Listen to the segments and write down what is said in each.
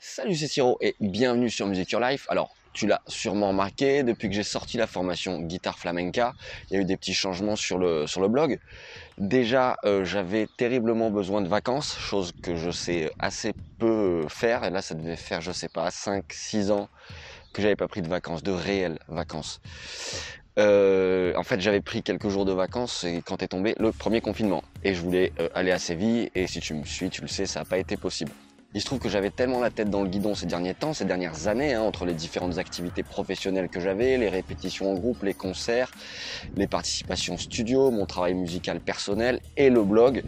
Salut c'est Siro et bienvenue sur Music Your Life. Alors tu l'as sûrement remarqué, depuis que j'ai sorti la formation guitare flamenca, il y a eu des petits changements sur le, sur le blog. Déjà, euh, j'avais terriblement besoin de vacances, chose que je sais assez peu faire. Et là, ça devait faire, je sais pas, 5-6 ans que j'avais pas pris de vacances, de réelles vacances. Euh, en fait, j'avais pris quelques jours de vacances et quand est tombé le premier confinement. Et je voulais euh, aller à Séville et si tu me suis, tu le sais, ça n'a pas été possible. Il se trouve que j'avais tellement la tête dans le guidon ces derniers temps, ces dernières années, hein, entre les différentes activités professionnelles que j'avais, les répétitions en groupe, les concerts, les participations studio, mon travail musical personnel et le blog.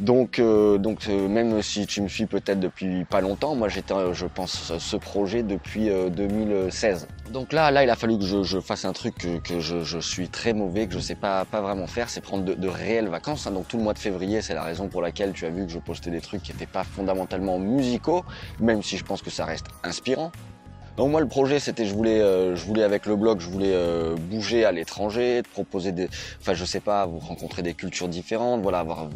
Donc, euh, donc euh, même si tu me suis peut-être depuis pas longtemps, moi j'étais, euh, je pense, ce projet depuis 2016. Donc là, là, il a fallu que je, je fasse un truc que, que je, je, suis très mauvais, que je sais pas, pas vraiment faire, c'est prendre de, de, réelles vacances. Hein. Donc tout le mois de février, c'est la raison pour laquelle tu as vu que je postais des trucs qui n'étaient pas fondamentalement musicaux, même si je pense que ça reste inspirant. Donc moi le projet c'était je voulais je voulais avec le blog je voulais bouger à l'étranger, proposer des enfin je sais pas vous rencontrer des cultures différentes, voilà avoir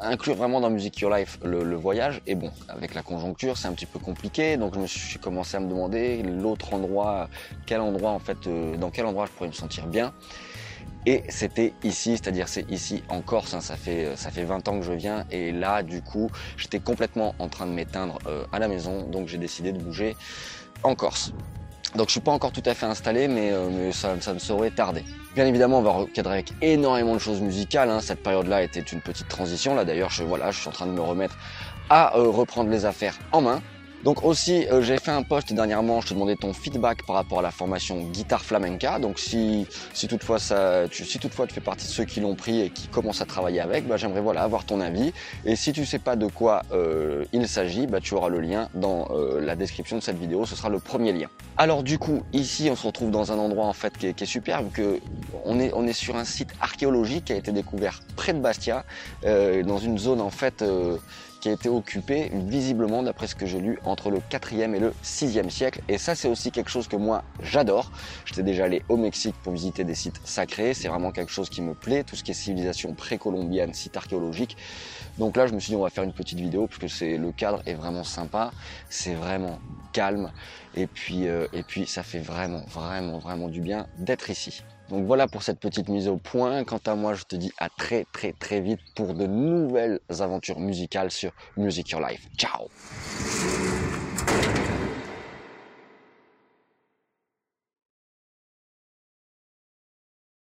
inclure vraiment dans Music Your Life le, voyage. Et bon, avec la conjoncture, c'est un petit peu compliqué. Donc je me suis commencé à me demander l'autre endroit, quel endroit en fait, euh, dans quel endroit je pourrais me sentir bien. Et c'était ici, c'est-à-dire c'est ici en Corse, hein, ça, fait, ça fait 20 ans que je viens et là du coup j'étais complètement en train de m'éteindre euh, à la maison donc j'ai décidé de bouger en Corse. Donc je suis pas encore tout à fait installé, mais, euh, ça, ça, ne saurait tarder. Bien évidemment, on va recadrer avec énormément de choses musicales. Hein. Cette période-là était une petite transition. Là d'ailleurs, je, voilà, je suis en train de me remettre à euh, reprendre les affaires en main. Donc aussi, euh, j'ai fait un post dernièrement, je te demandais ton feedback par rapport à la formation guitare flamenca. Donc si, si toutefois ça, tu, si toutefois tu fais partie de ceux qui l'ont pris et qui commencent à travailler avec, bah, j'aimerais voilà avoir ton avis. Et si tu sais pas de quoi euh, il s'agit, bah, tu auras le lien dans euh, la description de cette vidéo. Ce sera le premier lien. Alors du coup, ici, on se retrouve dans un endroit en fait qui est, qui est superbe, que on est on est sur un site archéologique qui a été découvert près de Bastia, dans une zone en fait qui été occupé visiblement, d'après ce que j'ai lu, entre le 4e et le 6e siècle. Et ça, c'est aussi quelque chose que moi, j'adore. J'étais déjà allé au Mexique pour visiter des sites sacrés. C'est vraiment quelque chose qui me plaît, tout ce qui est civilisation précolombienne, site archéologique. Donc là, je me suis dit, on va faire une petite vidéo, puisque c'est le cadre est vraiment sympa. C'est vraiment calme. Et puis, euh, et puis, ça fait vraiment, vraiment, vraiment du bien d'être ici. Donc voilà pour cette petite mise au point. Quant à moi, je te dis à très très très vite pour de nouvelles aventures musicales sur Music Your Life. Ciao